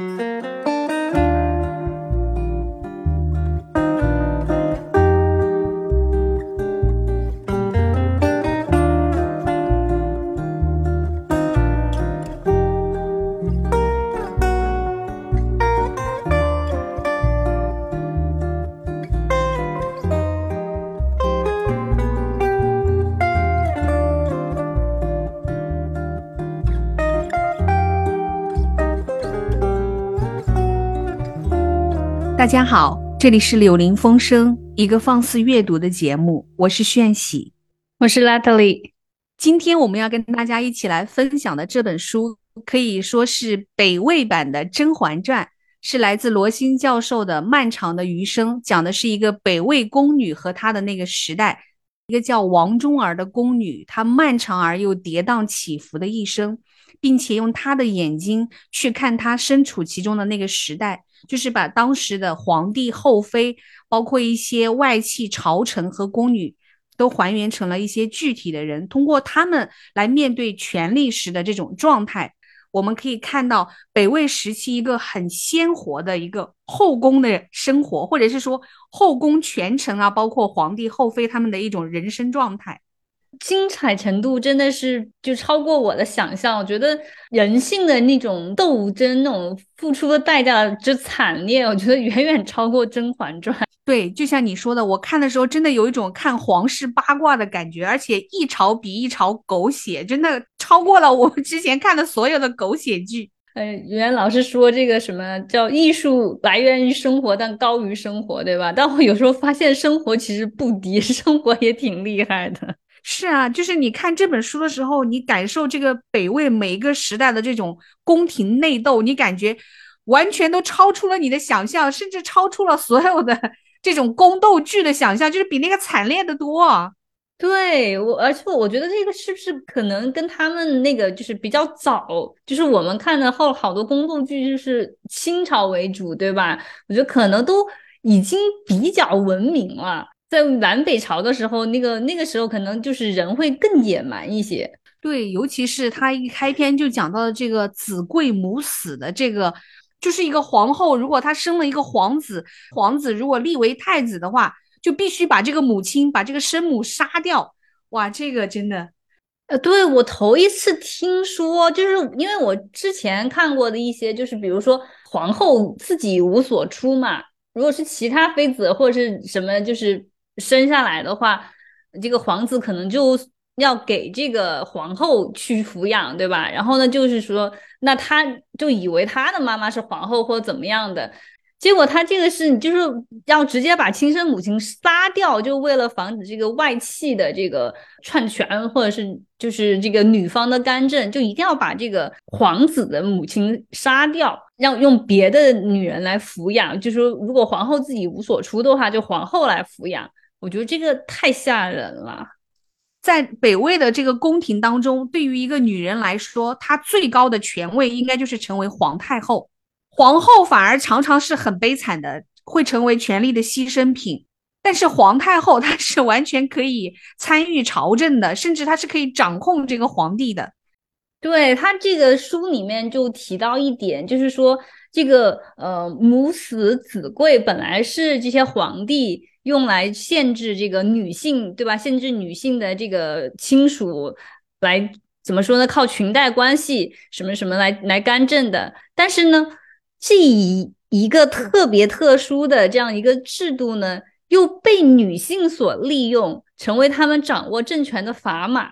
Mm-hmm. 大家好，这里是柳林风声，一个放肆阅读的节目。我是炫喜，我是 Natalie。今天我们要跟大家一起来分享的这本书，可以说是北魏版的《甄嬛传》，是来自罗新教授的《漫长的余生》，讲的是一个北魏宫女和她的那个时代，一个叫王忠儿的宫女，她漫长而又跌宕起伏的一生，并且用她的眼睛去看她身处其中的那个时代。就是把当时的皇帝、后妃，包括一些外戚、朝臣和宫女，都还原成了一些具体的人，通过他们来面对权力时的这种状态，我们可以看到北魏时期一个很鲜活的一个后宫的生活，或者是说后宫权臣啊，包括皇帝、后妃他们的一种人生状态。精彩程度真的是就超过我的想象，我觉得人性的那种斗争、那种付出的代价之惨烈，我觉得远远超过《甄嬛传》。对，就像你说的，我看的时候真的有一种看皇室八卦的感觉，而且一朝比一朝狗血，真的超过了我之前看的所有的狗血剧。呃，原来老师说这个什么叫艺术来源于生活，但高于生活，对吧？但我有时候发现生活其实不低，生活也挺厉害的。是啊，就是你看这本书的时候，你感受这个北魏每一个时代的这种宫廷内斗，你感觉完全都超出了你的想象，甚至超出了所有的 这种宫斗剧的想象，就是比那个惨烈的多。对我，而且我觉得这个是不是可能跟他们那个就是比较早，就是我们看的后好多宫斗剧就是清朝为主，对吧？我觉得可能都已经比较文明了。在南北朝的时候，那个那个时候可能就是人会更野蛮一些。对，尤其是他一开篇就讲到了这个子贵母死的这个，就是一个皇后，如果她生了一个皇子，皇子如果立为太子的话，就必须把这个母亲，把这个生母杀掉。哇，这个真的，呃，对我头一次听说，就是因为我之前看过的一些，就是比如说皇后自己无所出嘛，如果是其他妃子或者是什么，就是。生下来的话，这个皇子可能就要给这个皇后去抚养，对吧？然后呢，就是说，那他就以为他的妈妈是皇后或怎么样的，结果他这个是就是要直接把亲生母亲杀掉，就为了防止这个外戚的这个篡权，或者是就是这个女方的干政，就一定要把这个皇子的母亲杀掉。让用别的女人来抚养，就说如果皇后自己无所出的话，就皇后来抚养。我觉得这个太吓人了。在北魏的这个宫廷当中，对于一个女人来说，她最高的权位应该就是成为皇太后。皇后反而常常是很悲惨的，会成为权力的牺牲品。但是皇太后她是完全可以参与朝政的，甚至她是可以掌控这个皇帝的。对他这个书里面就提到一点，就是说这个呃母死子贵本来是这些皇帝用来限制这个女性，对吧？限制女性的这个亲属来怎么说呢？靠裙带关系什么什么来来干政的。但是呢，这一一个特别特殊的这样一个制度呢，又被女性所利用，成为他们掌握政权的砝码。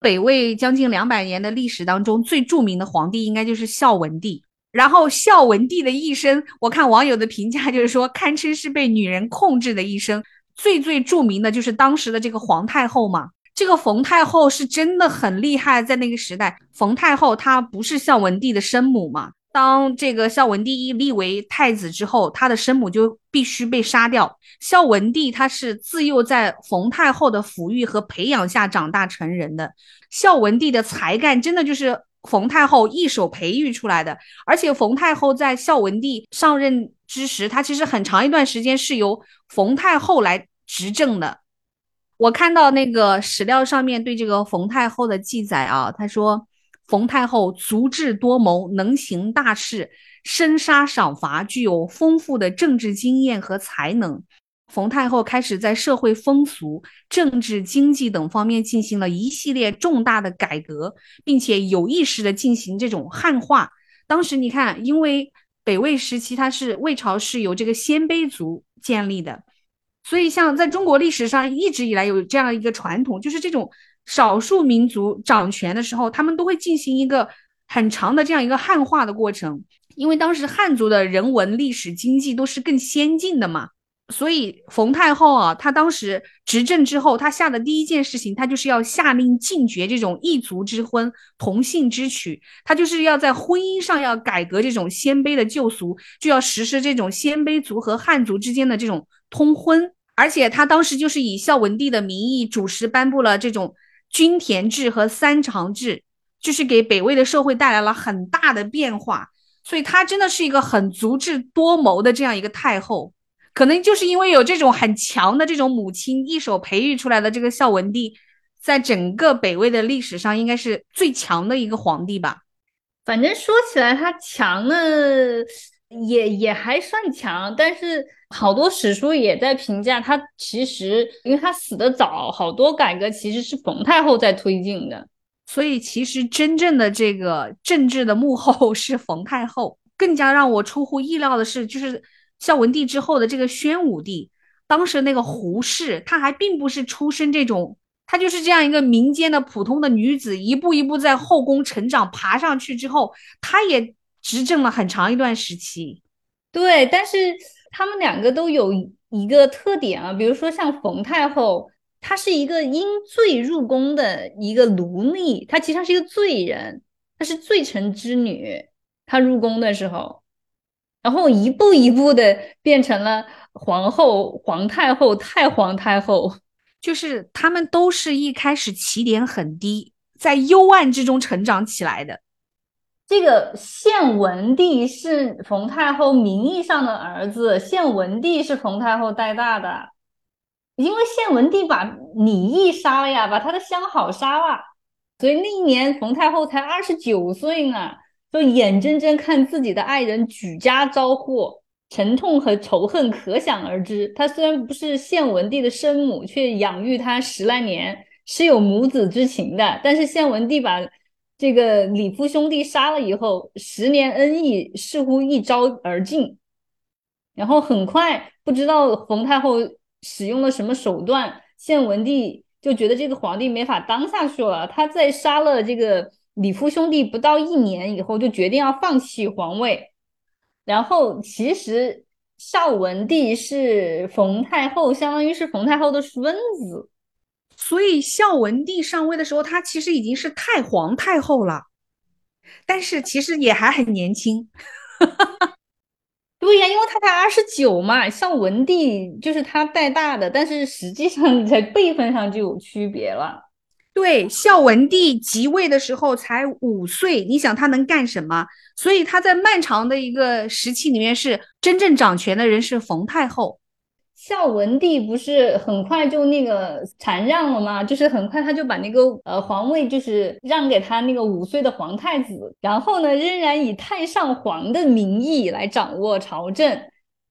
北魏将近两百年的历史当中，最著名的皇帝应该就是孝文帝。然后孝文帝的一生，我看网友的评价就是说，堪称是被女人控制的一生。最最著名的就是当时的这个皇太后嘛。这个冯太后是真的很厉害，在那个时代，冯太后她不是孝文帝的生母嘛？当这个孝文帝一立为太子之后，他的生母就必须被杀掉。孝文帝他是自幼在冯太后的抚育和培养下长大成人的。孝文帝的才干真的就是冯太后一手培育出来的。而且冯太后在孝文帝上任之时，他其实很长一段时间是由冯太后来执政的。我看到那个史料上面对这个冯太后的记载啊，他说。冯太后足智多谋，能行大事，生杀赏罚，具有丰富的政治经验和才能。冯太后开始在社会风俗、政治、经济等方面进行了一系列重大的改革，并且有意识的进行这种汉化。当时你看，因为北魏时期它是魏朝是由这个鲜卑族建立的，所以像在中国历史上一直以来有这样一个传统，就是这种少数民族掌权的时候，他们都会进行一个很长的这样一个汉化的过程，因为当时汉族的人文、历史、经济都是更先进的嘛。所以冯太后啊，她当时执政之后，她下的第一件事情，她就是要下令禁绝这种异族之婚、同性之娶，她就是要在婚姻上要改革这种鲜卑的旧俗，就要实施这种鲜卑族和汉族之间的这种通婚。而且她当时就是以孝文帝的名义主持颁布了这种均田制和三长制，就是给北魏的社会带来了很大的变化。所以她真的是一个很足智多谋的这样一个太后。可能就是因为有这种很强的这种母亲一手培育出来的这个孝文帝，在整个北魏的历史上应该是最强的一个皇帝吧。反正说起来他强呢，也也还算强，但是好多史书也在评价他，其实因为他死的早，好多改革其实是冯太后在推进的，所以其实真正的这个政治的幕后是冯太后。更加让我出乎意料的是，就是。孝文帝之后的这个宣武帝，当时那个胡氏，她还并不是出身这种，她就是这样一个民间的普通的女子，一步一步在后宫成长，爬上去之后，她也执政了很长一段时期。对，但是他们两个都有一个特点啊，比如说像冯太后，她是一个因罪入宫的一个奴隶，她其实是一个罪人，她是罪臣之女，她入宫的时候。然后一步一步的变成了皇后、皇太后、太皇太后，就是他们都是一开始起点很低，在幽暗之中成长起来的。这个献文帝是冯太后名义上的儿子，献文帝是冯太后带大的，因为献文帝把李毅杀了呀，把他的相好杀了，所以那一年冯太后才二十九岁呢。就眼睁睁看自己的爱人举家遭祸，沉痛和仇恨可想而知。他虽然不是献文帝的生母，却养育他十来年，是有母子之情的。但是献文帝把这个李夫兄弟杀了以后，十年恩义似乎一朝而尽。然后很快，不知道冯太后使用了什么手段，献文帝就觉得这个皇帝没法当下去了。他在杀了这个。李夫兄弟不到一年以后就决定要放弃皇位，然后其实孝文帝是冯太后，相当于是冯太后的孙子，所以孝文帝上位的时候，他其实已经是太皇太后了，但是其实也还很年轻。对呀，因为他才二十九嘛，孝文帝就是他带大的，但是实际上在辈分上就有区别了。对，孝文帝即位的时候才五岁，你想他能干什么？所以他在漫长的一个时期里面，是真正掌权的人是冯太后。孝文帝不是很快就那个禅让了吗？就是很快他就把那个呃皇位就是让给他那个五岁的皇太子，然后呢，仍然以太上皇的名义来掌握朝政。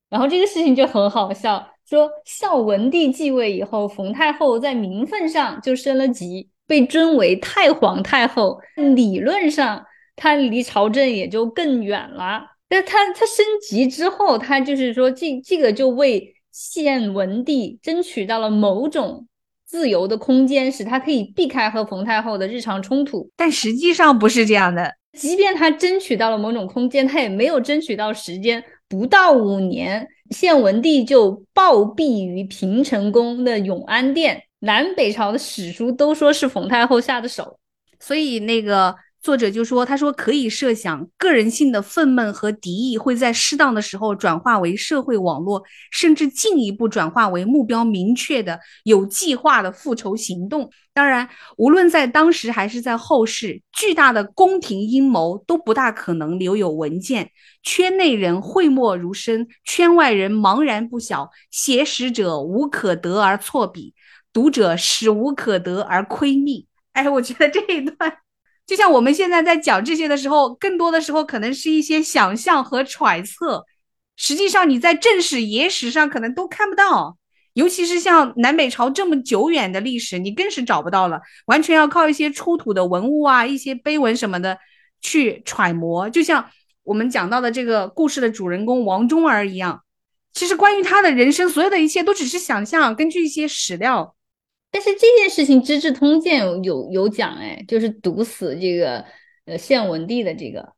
然后这个事情就很好笑，说孝文帝继位以后，冯太后在名分上就升了级。被尊为太皇太后，理论上她离朝政也就更远了。但她她升级之后，她就是说这这个就为献文帝争取到了某种自由的空间，使他可以避开和冯太后的日常冲突。但实际上不是这样的，即便他争取到了某种空间，他也没有争取到时间。不到五年，献文帝就暴毙于平城宫的永安殿。南北朝的史书都说是冯太后下的手，所以那个作者就说：“他说可以设想，个人性的愤懑和敌意会在适当的时候转化为社会网络，甚至进一步转化为目标明确的、有计划的复仇行动。当然，无论在当时还是在后世，巨大的宫廷阴谋都不大可能留有文件。圈内人讳莫如深，圈外人茫然不晓，写史者无可得而错笔。”读者使无可得而窥秘。哎，我觉得这一段就像我们现在在讲这些的时候，更多的时候可能是一些想象和揣测，实际上你在正史、野史上可能都看不到。尤其是像南北朝这么久远的历史，你更是找不到了，完全要靠一些出土的文物啊、一些碑文什么的去揣摩。就像我们讲到的这个故事的主人公王忠儿一样，其实关于他的人生，所有的一切都只是想象，根据一些史料。但是这件事情，《资治通鉴》有有有讲，哎，就是毒死这个呃献文帝的这个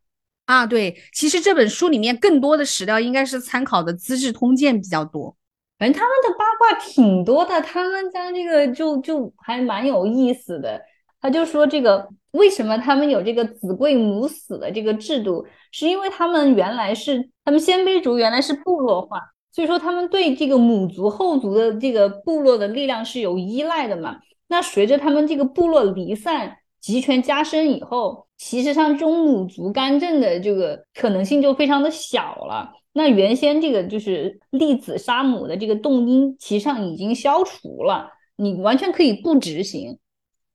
啊，对，其实这本书里面更多的史料应该是参考的《资治通鉴》比较多。反正他们的八卦挺多的，他们家这个就就还蛮有意思的。他就说这个为什么他们有这个子贵母死的这个制度，是因为他们原来是他们鲜卑族原来是部落化，所以说他们对这个母族后族的这个部落的力量是有依赖的嘛。那随着他们这个部落离散、集权加深以后，其实上这种母族干政的这个可能性就非常的小了。那原先这个就是立子杀母的这个动因，其实上已经消除了，你完全可以不执行。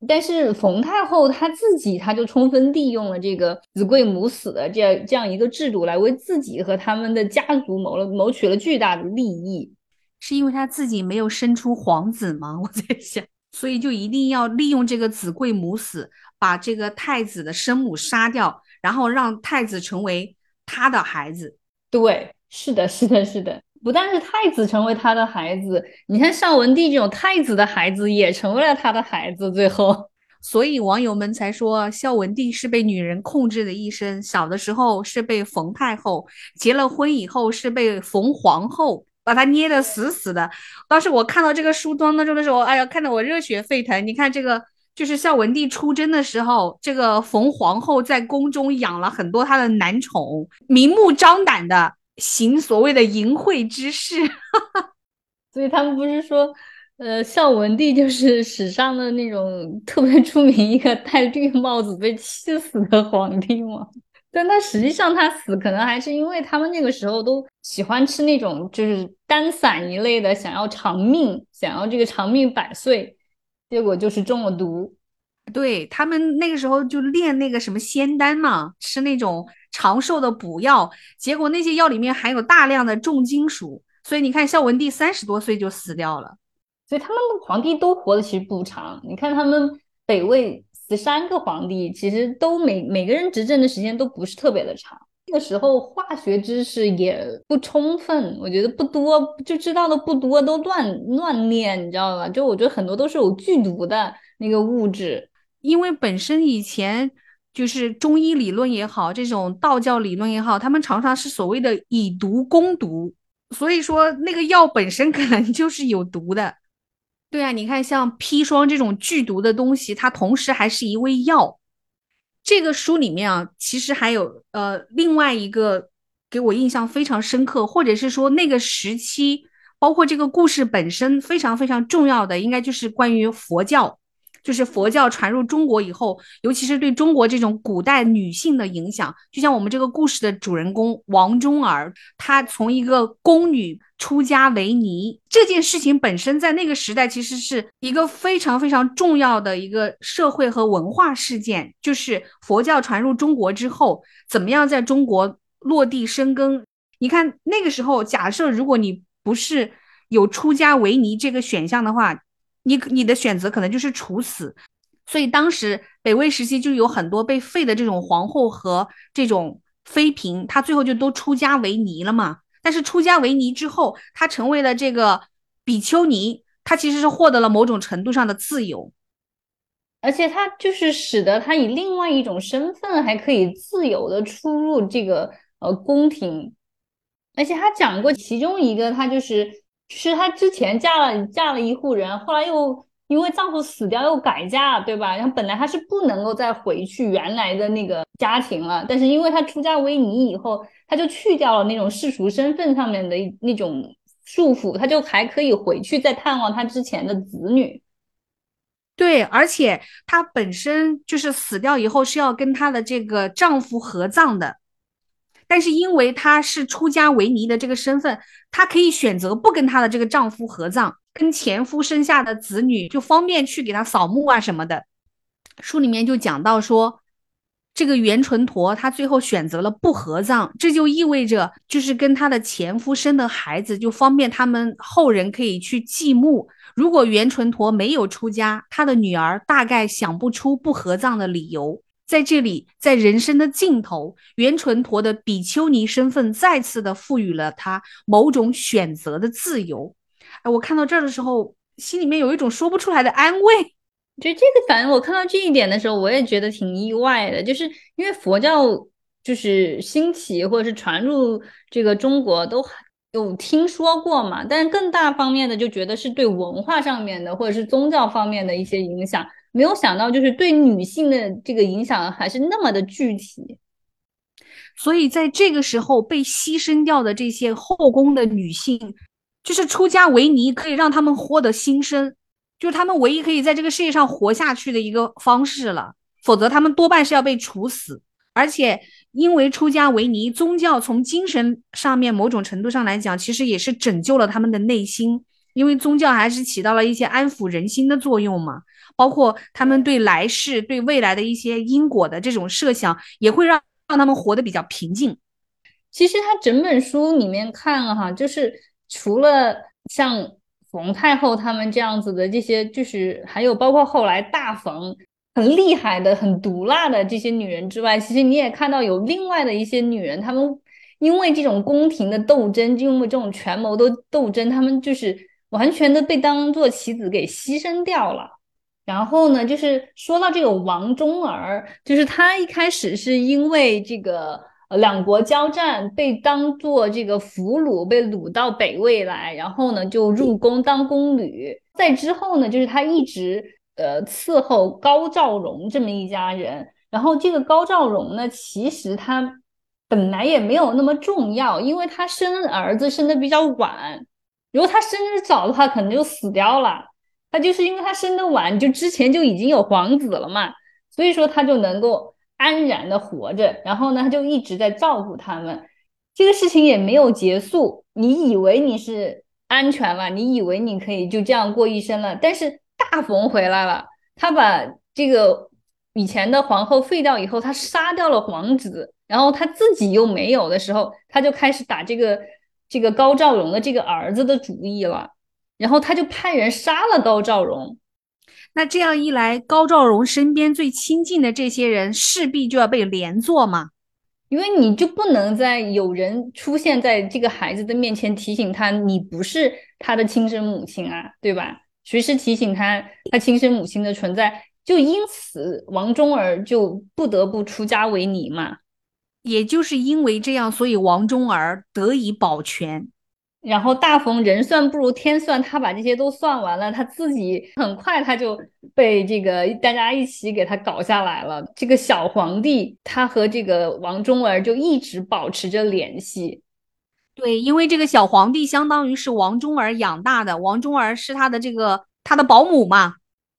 但是冯太后她自己，她就充分利用了这个子贵母死的这样这样一个制度，来为自己和他们的家族谋了谋取了巨大的利益。是因为她自己没有生出皇子吗？我在想，所以就一定要利用这个子贵母死，把这个太子的生母杀掉，然后让太子成为他的孩子。对，是的，是的，是的，不但是太子成为他的孩子，你看孝文帝这种太子的孩子也成为了他的孩子，最后，所以网友们才说孝文帝是被女人控制的一生，小的时候是被冯太后，结了婚以后是被冯皇后把他捏得死死的。当时我看到这个书当中的时候，哎呀，看得我热血沸腾。你看这个。就是孝文帝出征的时候，这个冯皇后在宫中养了很多她的男宠，明目张胆的行所谓的淫秽之事。所以他们不是说，呃，孝文帝就是史上的那种特别出名一个戴绿帽子被气死的皇帝吗？但他实际上他死可能还是因为他们那个时候都喜欢吃那种就是丹散一类的，想要长命，想要这个长命百岁。结果就是中了毒，对他们那个时候就炼那个什么仙丹嘛，吃那种长寿的补药，结果那些药里面含有大量的重金属，所以你看孝文帝三十多岁就死掉了，所以他们皇帝都活的其实不长。你看他们北魏十三个皇帝，其实都每每个人执政的时间都不是特别的长。那个时候化学知识也不充分，我觉得不多，就知道的不多，都乱乱念，你知道吧？就我觉得很多都是有剧毒的那个物质，因为本身以前就是中医理论也好，这种道教理论也好，他们常常是所谓的以毒攻毒，所以说那个药本身可能就是有毒的。对啊，你看像砒霜这种剧毒的东西，它同时还是一味药。这个书里面啊，其实还有呃另外一个给我印象非常深刻，或者是说那个时期，包括这个故事本身非常非常重要的，应该就是关于佛教。就是佛教传入中国以后，尤其是对中国这种古代女性的影响，就像我们这个故事的主人公王忠儿，她从一个宫女出家为尼这件事情本身，在那个时代其实是一个非常非常重要的一个社会和文化事件。就是佛教传入中国之后，怎么样在中国落地生根？你看那个时候，假设如果你不是有出家为尼这个选项的话。你你的选择可能就是处死，所以当时北魏时期就有很多被废的这种皇后和这种妃嫔，她最后就都出家为尼了嘛。但是出家为尼之后，她成为了这个比丘尼，她其实是获得了某种程度上的自由，而且她就是使得她以另外一种身份还可以自由的出入这个呃宫廷，而且她讲过其中一个，她就是。是她之前嫁了嫁了一户人，后来又因为丈夫死掉又改嫁，对吧？然后本来她是不能够再回去原来的那个家庭了，但是因为她出嫁为尼以后，她就去掉了那种世俗身份上面的那种束缚，她就还可以回去再探望她之前的子女。对，而且她本身就是死掉以后是要跟她的这个丈夫合葬的。但是因为她是出家为尼的这个身份，她可以选择不跟她的这个丈夫合葬，跟前夫生下的子女就方便去给她扫墓啊什么的。书里面就讲到说，这个袁纯陀他最后选择了不合葬，这就意味着就是跟他的前夫生的孩子，就方便他们后人可以去祭墓。如果袁纯陀没有出家，他的女儿大概想不出不合葬的理由。在这里，在人生的尽头，袁纯陀的比丘尼身份再次的赋予了他某种选择的自由。哎，我看到这儿的时候，心里面有一种说不出来的安慰。就这个，反正我看到这一点的时候，我也觉得挺意外的。就是因为佛教就是兴起或者是传入这个中国，都有听说过嘛。但更大方面的，就觉得是对文化上面的或者是宗教方面的一些影响，没有想到就是对女性的这个影响还是那么的具体。所以在这个时候被牺牲掉的这些后宫的女性，就是出家为尼，可以让他们获得新生。就是他们唯一可以在这个世界上活下去的一个方式了，否则他们多半是要被处死。而且，因为出家为尼，宗教从精神上面某种程度上来讲，其实也是拯救了他们的内心，因为宗教还是起到了一些安抚人心的作用嘛。包括他们对来世、对未来的一些因果的这种设想，也会让让他们活得比较平静。其实他整本书里面看了哈，就是除了像。冯太后他们这样子的这些，就是还有包括后来大冯很厉害的、很毒辣的这些女人之外，其实你也看到有另外的一些女人，她们因为这种宫廷的斗争，因为这种权谋的斗争，她们就是完全的被当做棋子给牺牲掉了。然后呢，就是说到这个王忠儿，就是他一开始是因为这个。两国交战，被当做这个俘虏，被掳到北魏来，然后呢就入宫当宫女。在之后呢，就是他一直呃伺候高兆荣这么一家人。然后这个高兆荣呢，其实他本来也没有那么重要，因为他生儿子生的比较晚。如果他生的早的话，可能就死掉了。他就是因为他生的晚，就之前就已经有皇子了嘛，所以说他就能够。安然的活着，然后呢，他就一直在照顾他们，这个事情也没有结束。你以为你是安全了，你以为你可以就这样过一生了，但是大冯回来了，他把这个以前的皇后废掉以后，他杀掉了皇子，然后他自己又没有的时候，他就开始打这个这个高兆荣的这个儿子的主意了，然后他就派人杀了高兆荣。那这样一来，高兆荣身边最亲近的这些人势必就要被连坐嘛，因为你就不能在有人出现在这个孩子的面前提醒他，你不是他的亲生母亲啊，对吧？随时提醒他他亲生母亲的存在，就因此王忠儿就不得不出家为尼嘛。也就是因为这样，所以王忠儿得以保全。然后大冯人算不如天算，他把这些都算完了，他自己很快他就被这个大家一起给他搞下来了。这个小皇帝他和这个王忠儿就一直保持着联系。对，因为这个小皇帝相当于是王忠儿养大的，王忠儿是他的这个他的保姆嘛，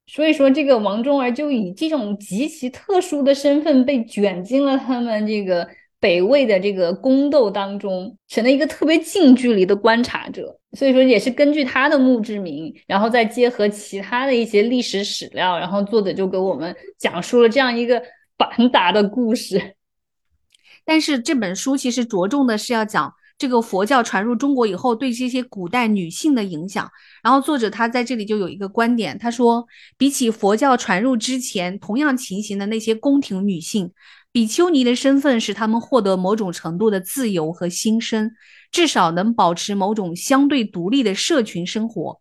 所以说这个王忠儿就以这种极其特殊的身份被卷进了他们这个。北魏的这个宫斗当中，成了一个特别近距离的观察者，所以说也是根据他的墓志铭，然后再结合其他的一些历史史料，然后作者就给我们讲述了这样一个繁杂的故事。但是这本书其实着重的是要讲这个佛教传入中国以后对这些古代女性的影响。然后作者他在这里就有一个观点，他说，比起佛教传入之前同样情形的那些宫廷女性。比丘尼的身份使他们获得某种程度的自由和新生，至少能保持某种相对独立的社群生活。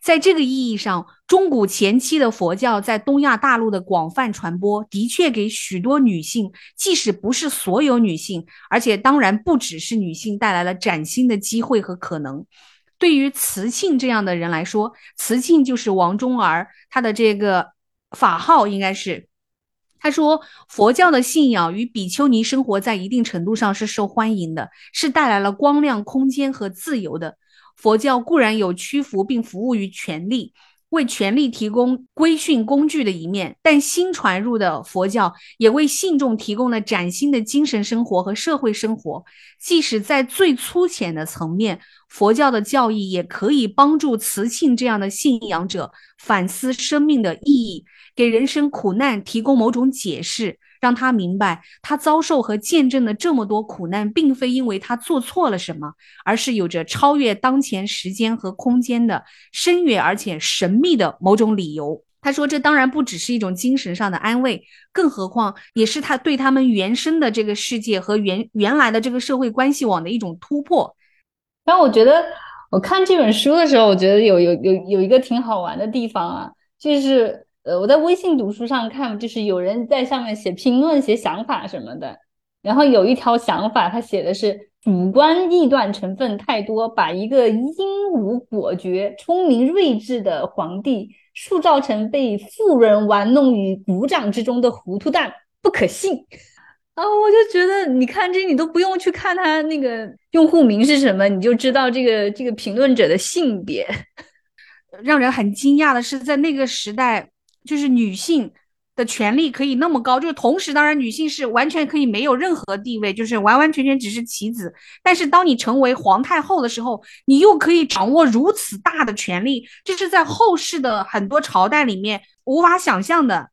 在这个意义上，中古前期的佛教在东亚大陆的广泛传播，的确给许多女性，即使不是所有女性，而且当然不只是女性，带来了崭新的机会和可能。对于慈庆这样的人来说，慈庆就是王忠儿，他的这个法号应该是。他说，佛教的信仰与比丘尼生活在一定程度上是受欢迎的，是带来了光亮、空间和自由的。佛教固然有屈服并服务于权力，为权力提供规训工具的一面，但新传入的佛教也为信众提供了崭新的精神生活和社会生活。即使在最粗浅的层面，佛教的教义也可以帮助慈庆这样的信仰者反思生命的意义。给人生苦难提供某种解释，让他明白，他遭受和见证了这么多苦难，并非因为他做错了什么，而是有着超越当前时间和空间的深远而且神秘的某种理由。他说：“这当然不只是一种精神上的安慰，更何况也是他对他们原生的这个世界和原原来的这个社会关系网的一种突破。”但我觉得，我看这本书的时候，我觉得有有有有一个挺好玩的地方啊，就是呃，我在微信读书上看，就是有人在上面写评论、写想法什么的，然后有一条想法，他写的是主观臆断成分太多，把一个英武果决、聪明睿智的皇帝。塑造成被富人玩弄于股掌之中的糊涂蛋，不可信啊！我就觉得，你看这，你都不用去看他那个用户名是什么，你就知道这个这个评论者的性别。让人很惊讶的是，在那个时代，就是女性。的权利可以那么高，就是同时，当然女性是完全可以没有任何地位，就是完完全全只是棋子。但是当你成为皇太后的时候，你又可以掌握如此大的权力，这是在后世的很多朝代里面无法想象的。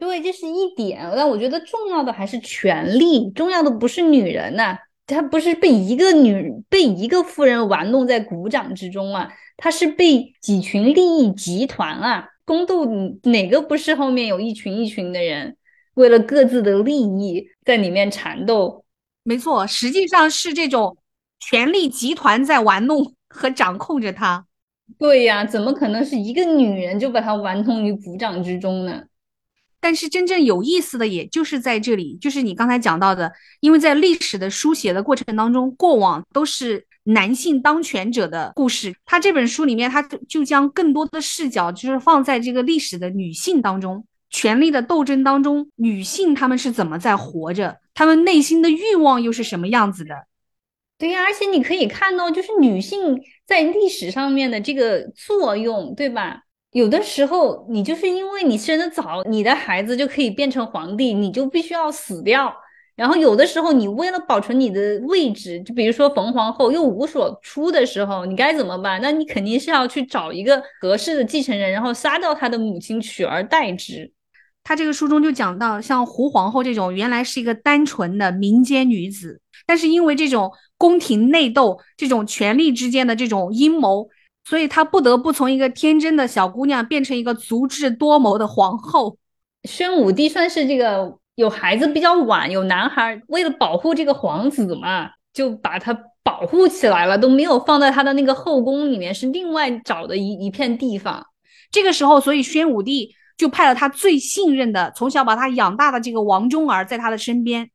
对，这是一点。但我觉得重要的还是权力，重要的不是女人呐，她不是被一个女被一个夫人玩弄在鼓掌之中啊，她是被几群利益集团啊。宫斗哪个不是后面有一群一群的人，为了各自的利益在里面缠斗？没错，实际上是这种权力集团在玩弄和掌控着他。对呀，怎么可能是一个女人就把他玩弄于股掌之中呢？但是真正有意思的，也就是在这里，就是你刚才讲到的，因为在历史的书写的过程当中，过往都是。男性当权者的故事，他这本书里面，他就将更多的视角就是放在这个历史的女性当中，权力的斗争当中，女性她们是怎么在活着，她们内心的欲望又是什么样子的？对呀，而且你可以看到，就是女性在历史上面的这个作用，对吧？有的时候你就是因为你生的早，你的孩子就可以变成皇帝，你就必须要死掉。然后有的时候，你为了保存你的位置，就比如说冯皇后又无所出的时候，你该怎么办？那你肯定是要去找一个合适的继承人，然后杀掉他的母亲，取而代之。他这个书中就讲到，像胡皇后这种原来是一个单纯的民间女子，但是因为这种宫廷内斗、这种权力之间的这种阴谋，所以她不得不从一个天真的小姑娘变成一个足智多谋的皇后。宣武帝算是这个。有孩子比较晚，有男孩为了保护这个皇子嘛，就把他保护起来了，都没有放在他的那个后宫里面，是另外找的一一片地方。这个时候，所以宣武帝就派了他最信任的、从小把他养大的这个王忠儿在他的身边，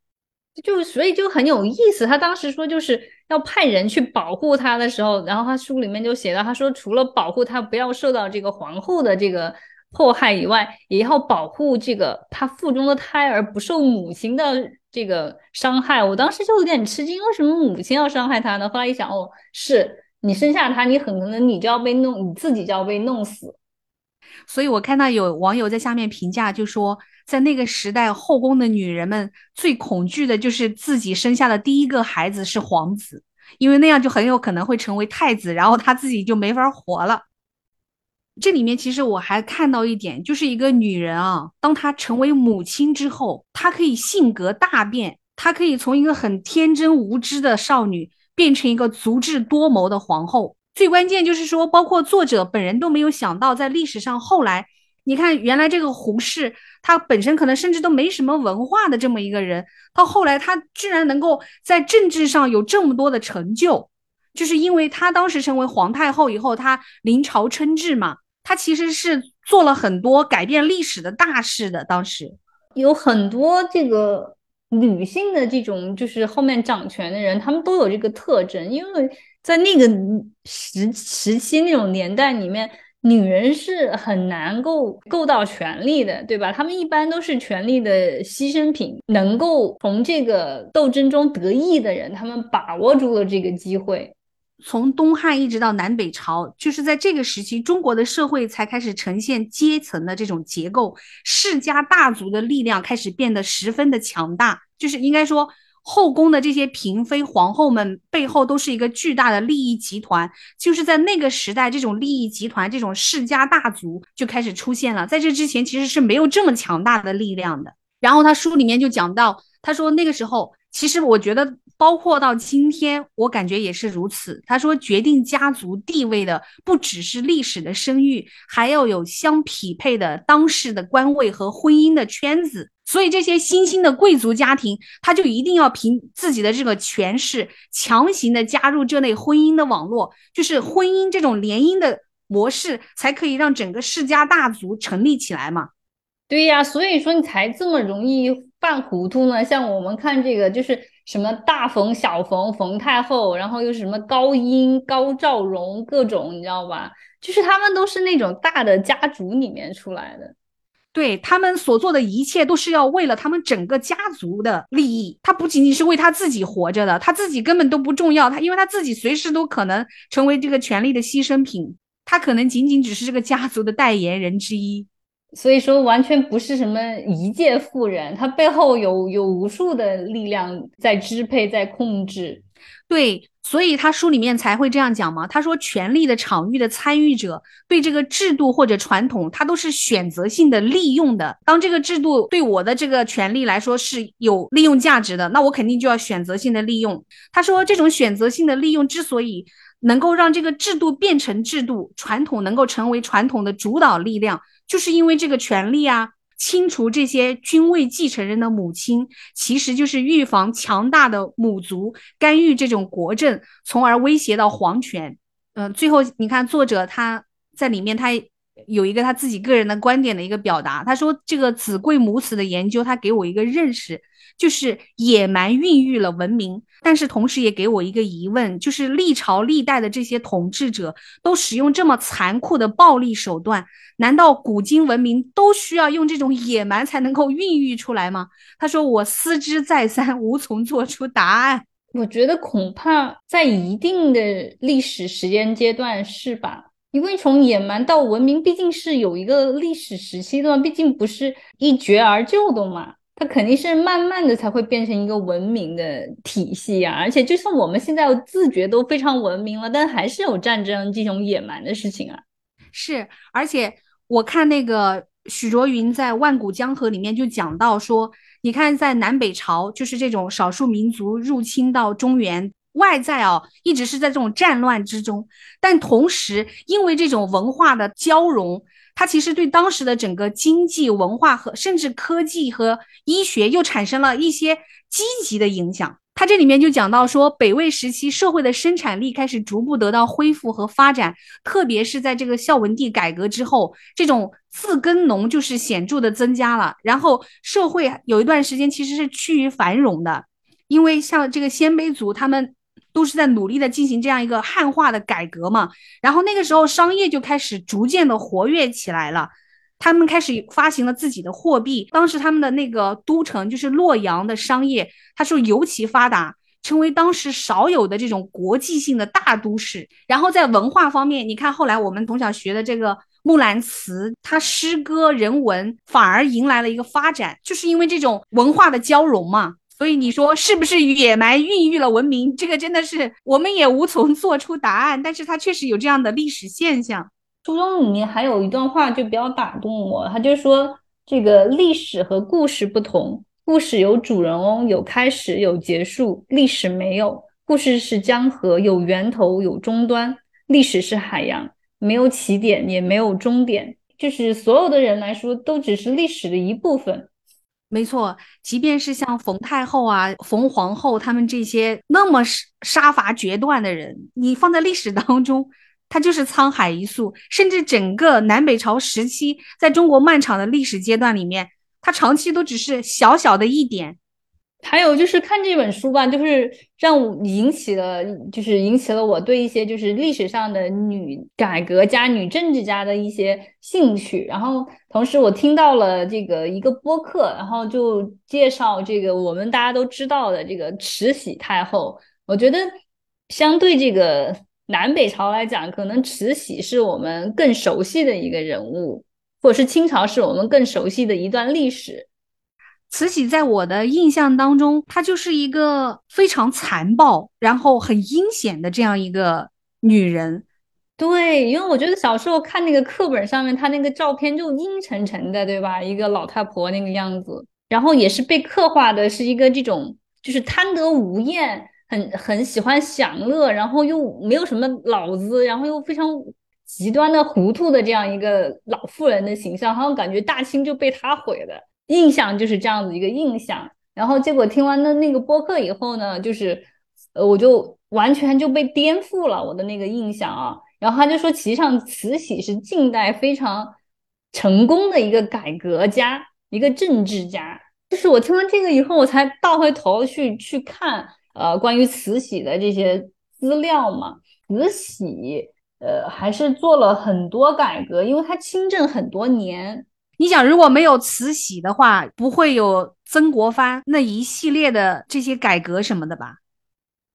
就所以就很有意思。他当时说就是要派人去保护他的时候，然后他书里面就写到，他说除了保护他不要受到这个皇后的这个。迫害以外，也要保护这个他腹中的胎儿不受母亲的这个伤害。我当时就有点吃惊，为什么母亲要伤害他呢？后来一想，哦，是你生下他，你很可能你就要被弄，你自己就要被弄死。所以我看到有网友在下面评价，就说在那个时代，后宫的女人们最恐惧的就是自己生下的第一个孩子是皇子，因为那样就很有可能会成为太子，然后他自己就没法活了。这里面其实我还看到一点，就是一个女人啊，当她成为母亲之后，她可以性格大变，她可以从一个很天真无知的少女变成一个足智多谋的皇后。最关键就是说，包括作者本人都没有想到，在历史上后来，你看原来这个胡适，他本身可能甚至都没什么文化的这么一个人，到后来他居然能够在政治上有这么多的成就，就是因为他当时成为皇太后以后，他临朝称制嘛。他其实是做了很多改变历史的大事的。当时有很多这个女性的这种，就是后面掌权的人，他们都有这个特征。因为在那个时时期那种年代里面，女人是很难够够到权力的，对吧？他们一般都是权力的牺牲品。能够从这个斗争中得益的人，他们把握住了这个机会。从东汉一直到南北朝，就是在这个时期，中国的社会才开始呈现阶层的这种结构，世家大族的力量开始变得十分的强大。就是应该说，后宫的这些嫔妃、皇后们背后都是一个巨大的利益集团。就是在那个时代，这种利益集团、这种世家大族就开始出现了。在这之前，其实是没有这么强大的力量的。然后他书里面就讲到，他说那个时候，其实我觉得。包括到今天，我感觉也是如此。他说，决定家族地位的不只是历史的声誉，还要有相匹配的当世的官位和婚姻的圈子。所以，这些新兴的贵族家庭，他就一定要凭自己的这个权势，强行的加入这类婚姻的网络，就是婚姻这种联姻的模式，才可以让整个世家大族成立起来嘛。对呀，所以说你才这么容易犯糊涂呢。像我们看这个，就是。什么大冯、小冯、冯太后，然后又是什么高英、高兆荣，各种你知道吧？就是他们都是那种大的家族里面出来的，对他们所做的一切都是要为了他们整个家族的利益。他不仅仅是为他自己活着的，他自己根本都不重要。他因为他自己随时都可能成为这个权力的牺牲品，他可能仅仅只是这个家族的代言人之一。所以说，完全不是什么一介妇人，她背后有有无数的力量在支配、在控制。对，所以他书里面才会这样讲嘛。他说，权力的场域的参与者对这个制度或者传统，他都是选择性的利用的。当这个制度对我的这个权利来说是有利用价值的，那我肯定就要选择性的利用。他说，这种选择性的利用之所以能够让这个制度变成制度，传统能够成为传统的主导力量。就是因为这个权利啊，清除这些君位继承人的母亲，其实就是预防强大的母族干预这种国政，从而威胁到皇权。嗯，最后你看作者他在里面，他有一个他自己个人的观点的一个表达，他说这个子贵母死的研究，他给我一个认识。就是野蛮孕育了文明，但是同时也给我一个疑问，就是历朝历代的这些统治者都使用这么残酷的暴力手段，难道古今文明都需要用这种野蛮才能够孕育出来吗？他说我思之再三，无从做出答案。我觉得恐怕在一定的历史时间阶段是吧？因为从野蛮到文明，毕竟是有一个历史时期的嘛，毕竟不是一蹴而就的嘛。它肯定是慢慢的才会变成一个文明的体系呀，而且就像我们现在自觉都非常文明了，但还是有战争这种野蛮的事情啊。是，而且我看那个许卓云在《万古江河》里面就讲到说，你看在南北朝，就是这种少数民族入侵到中原，外在啊一直是在这种战乱之中，但同时因为这种文化的交融。它其实对当时的整个经济、文化和甚至科技和医学又产生了一些积极的影响。它这里面就讲到说，北魏时期社会的生产力开始逐步得到恢复和发展，特别是在这个孝文帝改革之后，这种自耕农就是显著的增加了。然后社会有一段时间其实是趋于繁荣的，因为像这个鲜卑族他们。都是在努力的进行这样一个汉化的改革嘛，然后那个时候商业就开始逐渐的活跃起来了，他们开始发行了自己的货币。当时他们的那个都城就是洛阳的商业，它是尤其发达，成为当时少有的这种国际性的大都市。然后在文化方面，你看后来我们从小学的这个《木兰辞》，它诗歌人文反而迎来了一个发展，就是因为这种文化的交融嘛。所以你说是不是野蛮孕育了文明？这个真的是我们也无从做出答案。但是它确实有这样的历史现象。书中里面还有一段话就比较打动我，他就说这个历史和故事不同，故事有主人翁，有开始，有结束；历史没有，故事是江河，有源头，有终端；历史是海洋，没有起点，也没有终点。就是所有的人来说，都只是历史的一部分。没错，即便是像冯太后啊、冯皇后他们这些那么杀伐决断的人，你放在历史当中，他就是沧海一粟。甚至整个南北朝时期，在中国漫长的历史阶段里面，他长期都只是小小的一点。还有就是看这本书吧，就是让我引起了，就是引起了我对一些就是历史上的女改革家、女政治家的一些兴趣。然后同时我听到了这个一个播客，然后就介绍这个我们大家都知道的这个慈禧太后。我觉得相对这个南北朝来讲，可能慈禧是我们更熟悉的一个人物，或者是清朝是我们更熟悉的一段历史。慈禧在我的印象当中，她就是一个非常残暴，然后很阴险的这样一个女人。对，因为我觉得小时候看那个课本上面，她那个照片就阴沉沉的，对吧？一个老太婆那个样子。然后也是被刻画的是一个这种就是贪得无厌，很很喜欢享乐，然后又没有什么脑子，然后又非常极端的糊涂的这样一个老妇人的形象，好像感觉大清就被她毁了，印象就是这样子一个印象。然后结果听完了那个播客以后呢，就是呃，我就完全就被颠覆了我的那个印象啊。然后他就说，其实上慈禧是近代非常成功的一个改革家，一个政治家。就是我听完这个以后，我才倒回头去去看，呃，关于慈禧的这些资料嘛。慈禧，呃，还是做了很多改革，因为她亲政很多年。你想，如果没有慈禧的话，不会有曾国藩那一系列的这些改革什么的吧？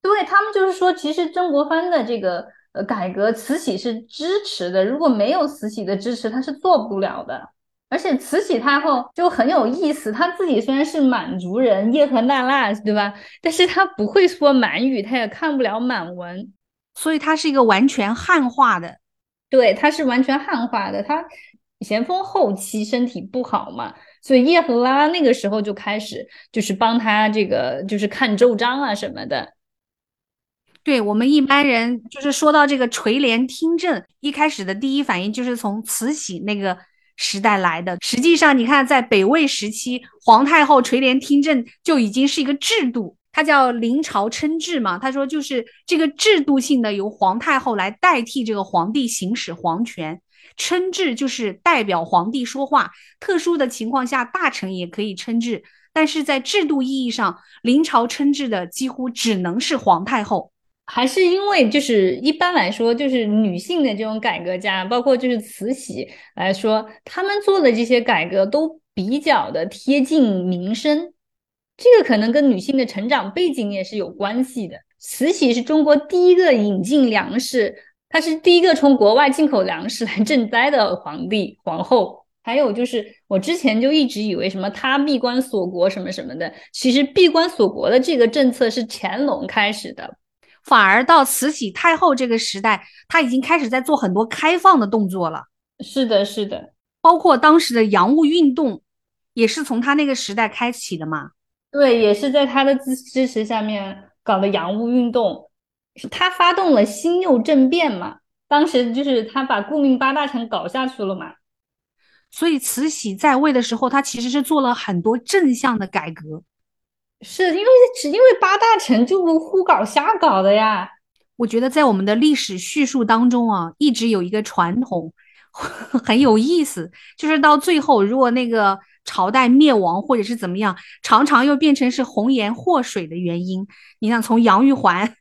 对他们就是说，其实曾国藩的这个。呃，改革慈禧是支持的，如果没有慈禧的支持，他是做不了的。而且慈禧太后就很有意思，她自己虽然是满族人，叶赫那拉，对吧？但是她不会说满语，她也看不了满文，所以她是一个完全汉化的。对，她是完全汉化的。她咸丰后期身体不好嘛，所以叶赫那拉那个时候就开始就是帮他这个就是看奏章啊什么的。对我们一般人，就是说到这个垂帘听政，一开始的第一反应就是从慈禧那个时代来的。实际上，你看在北魏时期，皇太后垂帘听政就已经是一个制度，它叫临朝称制嘛。他说就是这个制度性的由皇太后来代替这个皇帝行使皇权，称制就是代表皇帝说话。特殊的情况下，大臣也可以称制，但是在制度意义上，临朝称制的几乎只能是皇太后。还是因为就是一般来说，就是女性的这种改革家，包括就是慈禧来说，他们做的这些改革都比较的贴近民生，这个可能跟女性的成长背景也是有关系的。慈禧是中国第一个引进粮食，她是第一个从国外进口粮食来赈灾的皇帝皇后。还有就是我之前就一直以为什么他闭关锁国什么什么的，其实闭关锁国的这个政策是乾隆开始的。反而到慈禧太后这个时代，他已经开始在做很多开放的动作了。是的，是的，包括当时的洋务运动，也是从他那个时代开启的嘛。对，也是在他的支支持下面搞的洋务运动。她发动了辛酉政变嘛，当时就是他把顾命八大臣搞下去了嘛。所以慈禧在位的时候，他其实是做了很多正向的改革。是因为只因为八大臣就胡搞瞎搞的呀。我觉得在我们的历史叙述当中啊，一直有一个传统 很有意思，就是到最后如果那个朝代灭亡或者是怎么样，常常又变成是红颜祸水的原因。你像从杨玉环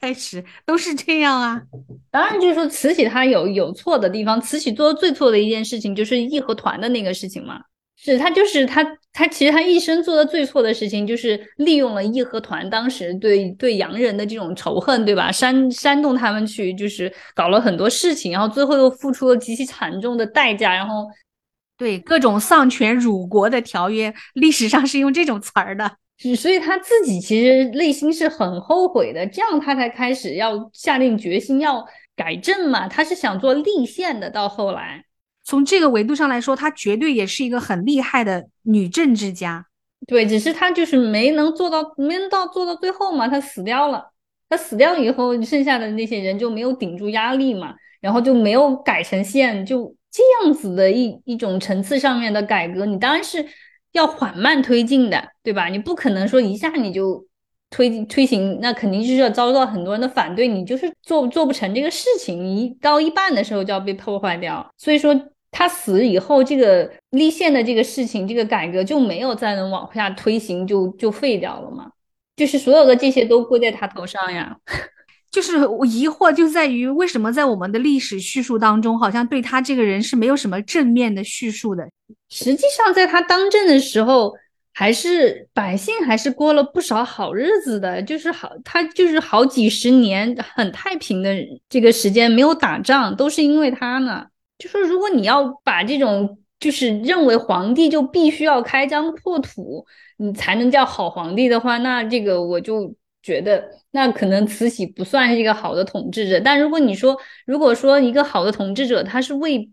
开始都是这样啊。当然就是说慈禧她有有错的地方，慈禧做的最错的一件事情就是义和团的那个事情嘛。是他，就是他，他其实他一生做的最错的事情，就是利用了义和团当时对对洋人的这种仇恨，对吧？煽煽动他们去，就是搞了很多事情，然后最后又付出了极其惨重的代价，然后对各种丧权辱国的条约，历史上是用这种词儿的。所以他自己其实内心是很后悔的，这样他才开始要下定决心要改正嘛。他是想做立宪的，到后来。从这个维度上来说，他绝对也是一个很厉害的女政治家。对，只是他就是没能做到，没能到做到最后嘛，他死掉了。他死掉以后，剩下的那些人就没有顶住压力嘛，然后就没有改成宪，就这样子的一一种层次上面的改革，你当然是要缓慢推进的，对吧？你不可能说一下你就推推行，那肯定就是要遭到很多人的反对，你就是做做不成这个事情，你到一半的时候就要被破坏掉。所以说。他死以后，这个立宪的这个事情，这个改革就没有再能往下推行，就就废掉了嘛。就是所有的这些都归在他头上呀。就是我疑惑就在于，为什么在我们的历史叙述当中，好像对他这个人是没有什么正面的叙述的。实际上，在他当政的时候，还是百姓还是过了不少好日子的。就是好，他就是好几十年很太平的这个时间，没有打仗，都是因为他呢。就说，如果你要把这种就是认为皇帝就必须要开疆扩土，你才能叫好皇帝的话，那这个我就觉得，那可能慈禧不算是一个好的统治者。但如果你说，如果说一个好的统治者，他是为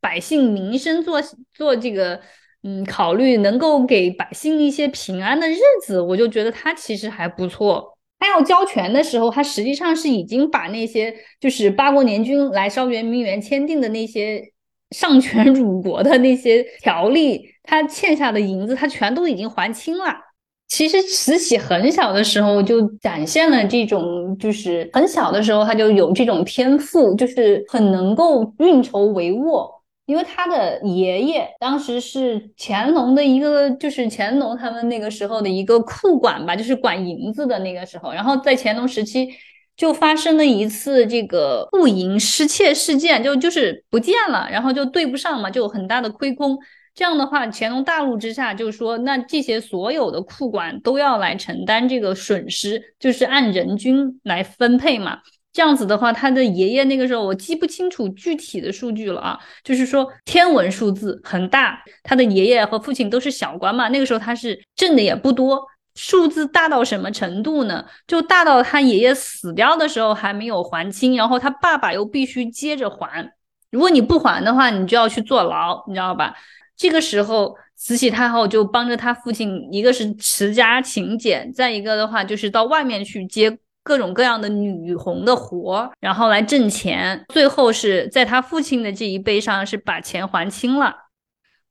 百姓民生做做这个嗯，考虑能够给百姓一些平安的日子，我就觉得他其实还不错。他要交权的时候，他实际上是已经把那些就是八国联军来烧圆明园签订的那些上权 辱国的那些条例，他欠下的银子，他全都已经还清了。其实慈禧很小的时候就展现了这种，就是很小的时候他就有这种天赋，就是很能够运筹帷幄。因为他的爷爷当时是乾隆的一个，就是乾隆他们那个时候的一个库管吧，就是管银子的那个时候。然后在乾隆时期就发生了一次这个库银失窃事件，就就是不见了，然后就对不上嘛，就有很大的亏空。这样的话，乾隆大怒之下就说，那这些所有的库管都要来承担这个损失，就是按人均来分配嘛。这样子的话，他的爷爷那个时候我记不清楚具体的数据了啊，就是说天文数字很大。他的爷爷和父亲都是小官嘛，那个时候他是挣的也不多，数字大到什么程度呢？就大到他爷爷死掉的时候还没有还清，然后他爸爸又必须接着还。如果你不还的话，你就要去坐牢，你知道吧？这个时候，慈禧太后就帮着她父亲，一个是持家勤俭，再一个的话就是到外面去接。各种各样的女红的活，然后来挣钱，最后是在她父亲的这一辈上是把钱还清了。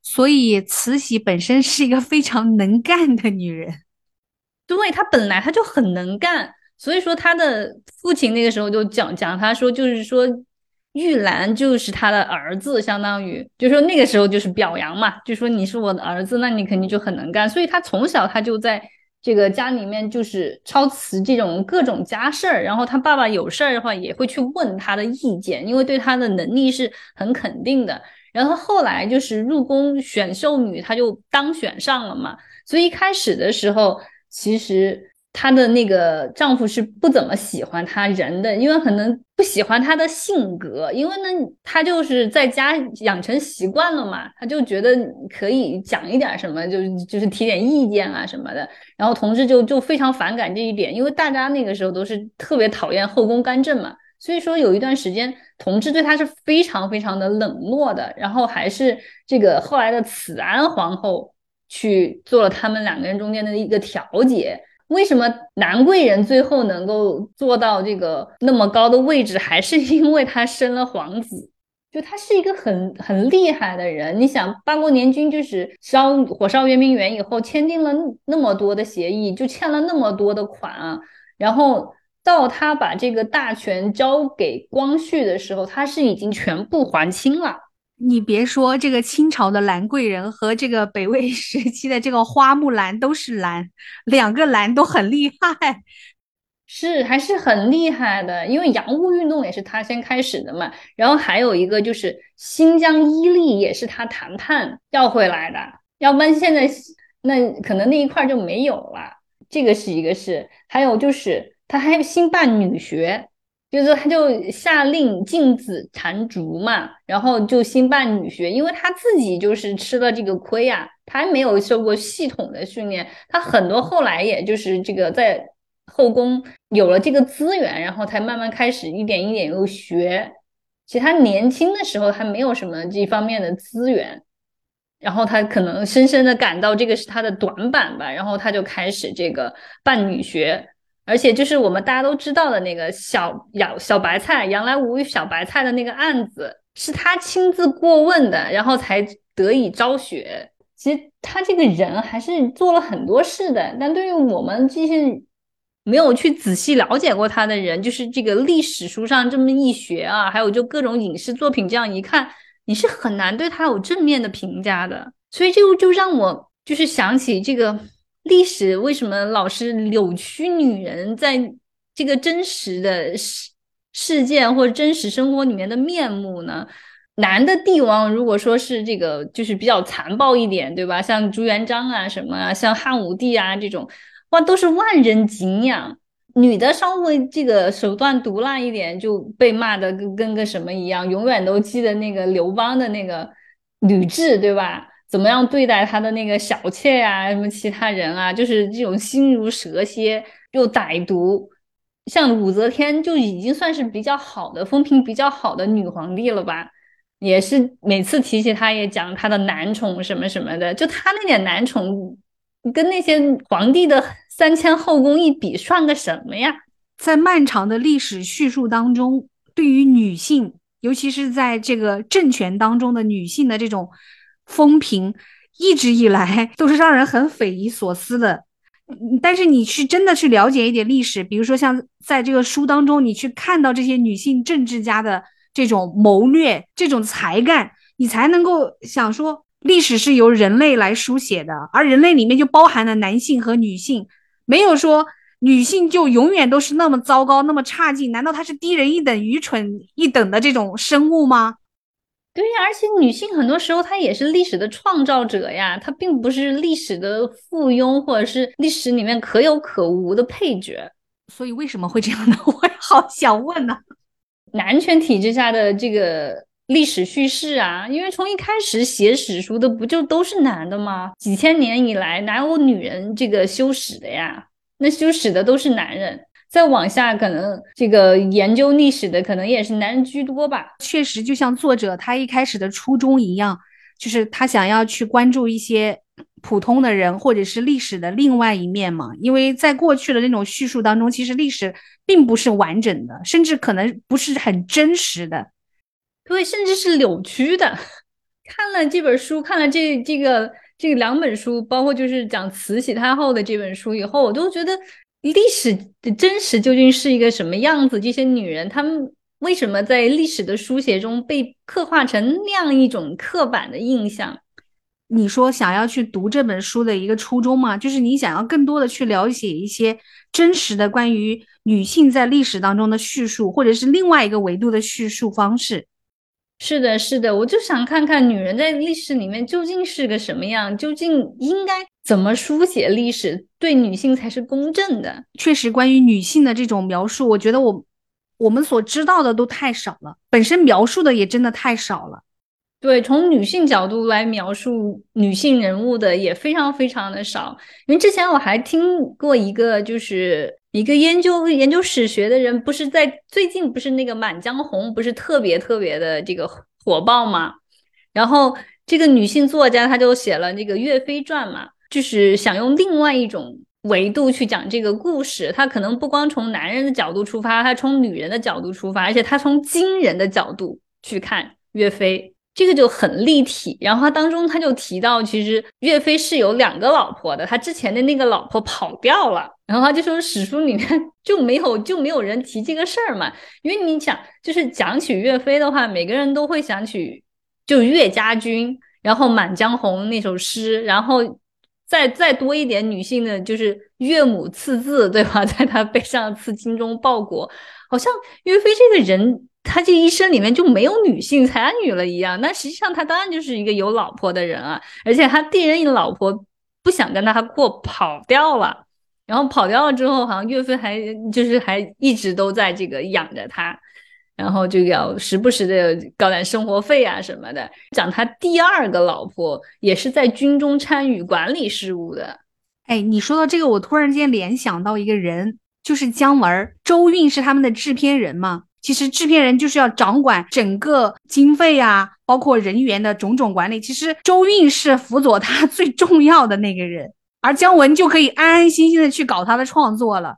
所以慈禧本身是一个非常能干的女人，对她本来她就很能干，所以说她的父亲那个时候就讲讲，他说就是说玉兰就是他的儿子，相当于就说那个时候就是表扬嘛，就说你是我的儿子，那你肯定就很能干，所以他从小他就在。这个家里面就是超慈这种各种家事儿，然后他爸爸有事儿的话也会去问他的意见，因为对他的能力是很肯定的。然后后来就是入宫选秀女，她就当选上了嘛。所以一开始的时候，其实。她的那个丈夫是不怎么喜欢她人的，因为可能不喜欢她的性格，因为呢，她就是在家养成习惯了嘛，他就觉得可以讲一点什么，就就是提点意见啊什么的。然后同志就就非常反感这一点，因为大家那个时候都是特别讨厌后宫干政嘛，所以说有一段时间，同志对她是非常非常的冷落的。然后还是这个后来的慈安皇后去做了他们两个人中间的一个调解。为什么南贵人最后能够做到这个那么高的位置，还是 因为她生了皇子？就他是一个很很厉害的人。你想，八国联军就是烧火烧圆明园以后，签订了那么多的协议，就欠了那么多的款啊。然后到他把这个大权交给光绪的时候，他是已经全部还清了。你别说，这个清朝的兰贵人和这个北魏 时期的这个花木兰都是兰，两个兰都很厉害，是还是很厉害的。因为洋务运动也是他先开始的嘛，然后还有一个就是新疆伊犁也是他谈判要回来的，要不然现在那可能那一块就没有了。这个是一个事，还有就是他还新办女学。就是他就下令禁止缠足嘛，然后就兴办女学，因为他自己就是吃了这个亏呀，他没有受过系统的训练，他很多后来也就是这个在后宫有了这个资源，然后才慢慢开始一点一点又学。其实他年轻的时候还没有什么这方面的资源，然后他可能深深的感到这个是他的短板吧，然后他就开始这个办女学。而且就是我们大家都知道的那个小杨小白菜杨来无语小白菜的那个案子，是他亲自过问的，然后才得以昭雪。其实他这个人还是做了很多事的，但对于我们这些没有去仔细了解过他的人，就是这个历史书上这么一学啊，还有就各种影视作品这样一看，你是很难对他有正面的评价的。所以就就让我就是想起这个。历史为什么老是扭曲女人在这个真实的事事件或者真实生活里面的面目呢？男的帝王如果说是这个就是比较残暴一点，对吧？像朱元璋啊什么啊，像汉武帝啊这种，哇，都是万人敬仰。女的稍微这个手段毒辣一点，就被骂的跟跟个什么一样。永远都记得那个刘邦的那个吕雉，对吧？怎么样对待他的那个小妾呀？什么其他人啊？就是这种心如蛇蝎又歹毒，像武则天就已经算是比较好的风评比较好的女皇帝了吧？也是每次提起她，也讲她的男宠什么什么的，就她那点男宠，跟那些皇帝的三千后宫一比，算个什么呀？在漫长的历史叙述当中，对于女性，尤其是在这个政权当中的女性的这种风评，一直以来 都是让人很匪夷所思的。但是你去真的去了解一点历史，比如说像在这个书当中，你去看到这些女性政治家的。这种谋略，这种才干，你才能够想说，历史是由人类来书写的，而人类里面就包含了男性和女性，没有说女性就永远都是那么糟糕、那么差劲。难道她是低人一等、愚蠢一等的这种生物吗？对呀，而且女性很多时候她也是历史的创造者呀，她并不是历史的附庸，或者是历史里面可有可无的配角。所以为什么会这样呢？我也好想问呢。男权体制下的这个历史叙事啊，因为从一开始写史书的不就都是男的吗？几千年以来哪有女人这个修史的呀？那修史的都是男人。再往下，可能这个研究历史的可能也是男人居多吧。确实，就像作者他一开始的初衷一样，就是他想要去关注一些。普通的人，或者是历史的另外一面嘛？因为在过去的那种叙述当中，其实历史并不是完整的，甚至可能不是很真实的，对，甚至是扭曲的。看了这本书，看了这这个这两本书，包括就是讲慈禧太后的这本书以后，我都觉得历史的真实究竟是一个什么样子？这些女人，她们为什么在历史的书写中被刻画成那样一种刻板的印象？你说想要去读这本书的一个初衷嘛，就是你想要更多的去了解一些真实的关于女性在历史当中的叙述，或者是另外一个维度的叙述方式。是的，是的，我就想看看女人在历史里面究竟是个什么样，究竟应该怎么书写历史，对女性才是公正的。确实，关于女性的这种描述，我觉得我我们所知道的都太少了，本身描述的也真的太少了。对，从女性角度来描述女性人物的也非常非常的少。因为之前我还听过一个，就是一个研究研究史学的人，不是在最近不是那个《满江红》不是特别特别的这个火爆吗？然后这个女性作家她就写了那个《岳飞传》嘛，就是想用另外一种维度去讲这个故事。她可能不光从男人的角度出发，她从女人的角度出发，而且她从金人的角度去看岳飞。这个就很立体，然后他当中他就提到，其实岳飞是有两个老婆的，他之前的那个老婆跑掉了，然后他就说史书里面 就没有就没有人提这个事儿嘛，因为你想，就是讲起岳飞的话，每个人都会想起就岳家军，然后《满江红》那首诗，然后再再多一点女性的，就是岳母刺字，对吧？在他背上刺精忠报国，好像岳飞这个人。他这一生里面就没有女性参与了一样，那实际上他当然就是一个有老婆的人啊，而且他第一任老婆不想跟他过，跑掉了，然后跑掉了之后，好像岳飞还就是还一直都在这个养着他，然后就要时不时的搞点生活费啊什么的。讲他第二个老婆也是在军中参与管理事务的。哎，你说到这个，我突然间联想到一个人，就是姜文，周韵是他们的制片人嘛。其实制片人就是要掌管整个经费啊，包括人员的种种管理。其实周韵是辅佐他 最重要的那个人，而姜文就可以安安心心的去搞他的创作了。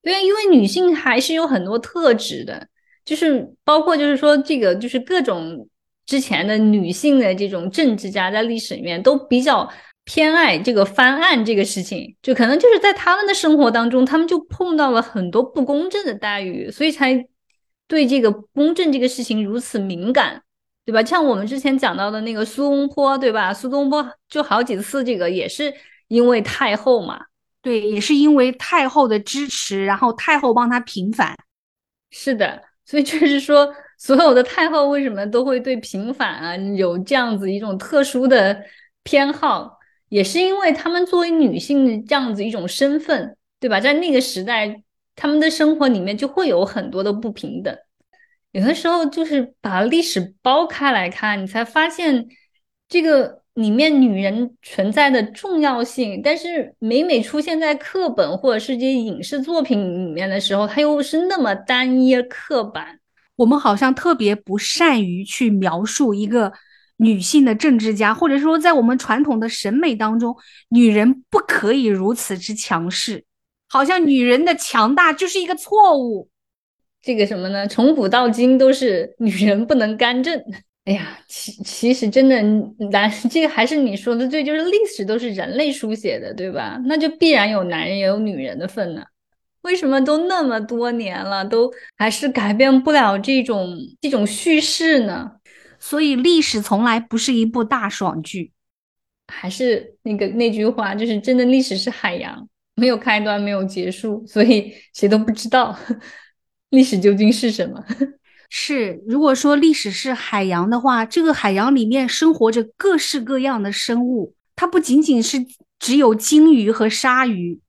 对，因为女性还是有很多特质的，就是包括就是说这个就是各种之前的女性的这种政治家在历史里面都比较偏爱这个翻案这个事情，就可能就是在他们的生活当中，他们就碰到了很多不公正的待遇，所以才。对这个公正这个事情如此敏感，对吧？像我们之前讲到的那个苏东坡，对吧？苏东坡就好几次这个也是因为太后嘛，对，也是因为太后的支持，然后太后帮他平反。是的，所以就是说，所有的太后为什么都会对平反啊有这样子一种特殊的偏好，也是因为他们作为女性这样子一种身份，对吧？在那个时代。他们的生活里面就会有很多的不平等，有的时候就是把历史剥开来看，你才发现这个里面女人存在的重要性。但是每每出现在课本或者是这些影视作品里面的时候，它又是那么单一刻板。我们好像特别不善于去描述一个女性的政治家，或者说在我们传统的审美当中，女人不可以如此之强势，好像女人的强大就是一个错误。这个什么呢？从古到今都是女人不能干政。哎呀，其其实真的男，这个还是你说的对，就是历史都是人类书写的，对吧？那就必然有男人也有女人的份呢。为什么都那么多年了，都还是改变不了这种这种叙事呢？所以历史从来不是一部大爽剧，还是那个那句话，就是真的历史是海洋，没有开端，没有结束，所以谁都不知道历史究竟是什么。是，如果说历史是海洋的话，这个海洋里面生活着各式各样的生物，它不仅仅是只有鲸鱼和鲨鱼。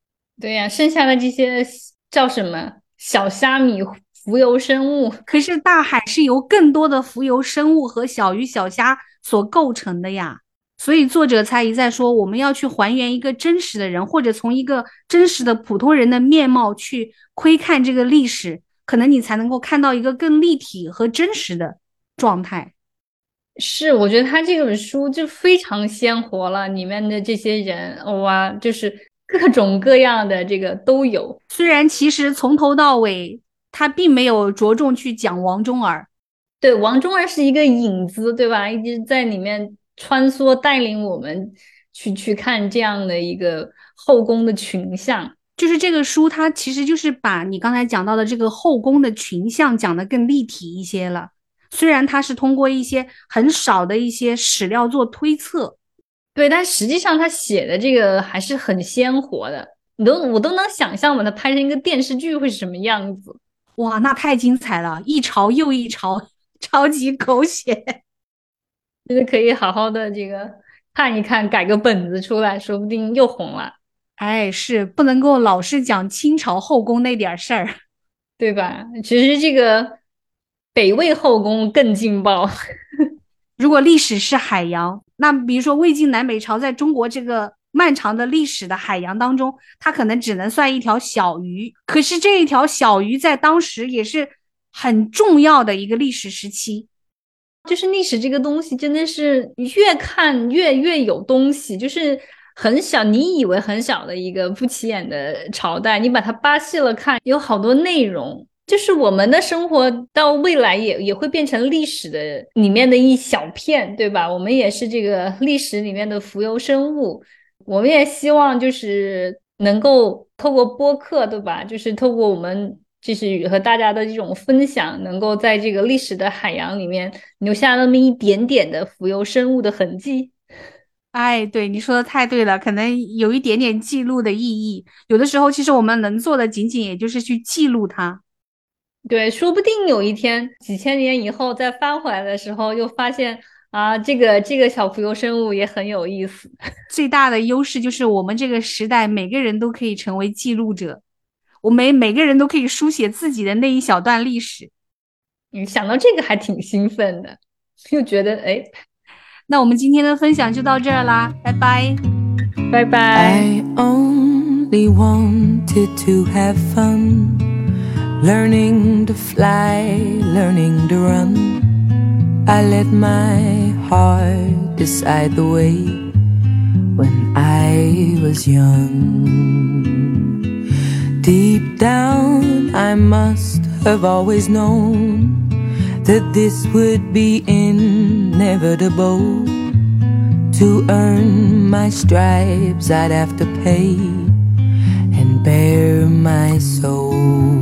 对呀，剩下的这些叫什么小虾米、浮游生物？可是大海是由更多的浮游生物和小鱼小虾所构成的呀。所以作者才一再说，我们要去还原一个真实的人，或者从一个真实的普通人的面貌去窥看这个历史。可能你才能够看到一个更立体和真实的状态。是，我觉得他这本书就非常鲜活了，里面的这些人，哇，就是各种各样的这个都有。虽然其实从头到尾他并没有着重去讲王忠儿，对，王忠儿是一个影子，对吧？一直在里面穿梭，带领我们去去看这样的一个后宫的群像。就是这个书，它其实就是把你刚才讲到的这个后宫的群像讲得更立体一些了。虽然它是通过一些很少的一些史料做推测，对，但实际上他写的这个还是很鲜活的。你都我都能想象把它拍成一个电视剧会是什么样子。哇，那太精彩了，一朝又一朝，超级狗血，真的可以好好的这个看一看，改个本子出来，说不定又红了。哎，是不能够老是讲清朝后宫那点事儿，对吧？其实这个北魏后宫更劲爆。如果历史是海洋，那比如说魏晋南北朝在中国这个漫长的历史的海洋当中，它可能只能算一条小鱼。可是这一条小鱼在当时也是很重要的一个历史时期。就是历史这个东西，真的是越看越越有东西，就是。很小，你以为很小的一个不起眼的朝代，你把它扒细了看，有好多内容。就是我们的生活到未来也也会变成历史的里面的一小片，对吧？我们也是这个历史里面的浮游生物。我们也希望就是能够透过播客，对吧？就是透过我们就是和大家的这种分享，能够在这个历史的海洋里面留下那么一点点的浮游生物的痕迹。哎，对你说的太对了，可能有一点点记录的意义。有的时候，其实我们能做的，仅仅也就是去记录它。对，说不定有一天，几千年以后再翻回来的时候，又发现啊，这个这个小浮游生物也很有意思。最大的优势就是我们这个时代，每个人都可以成为记录者，我们每个人都可以书写自己的那一小段历史。你想到这个还挺兴奋的，又觉得哎。那我们今天的分享就到这儿啦，拜拜，拜拜。I only wanted to have fun, learning to fly, learning to run. I let my heart decide the way when I was young. Deep down, I must have always known that this would be inevitable. To earn my stripes, I'd have to pay and bare my soul.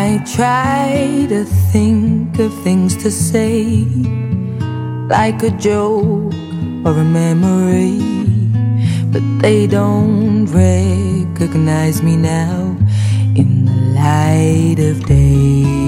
I try to think of things to say, like a joke or a memory, but they don't recognize me now in the light of day.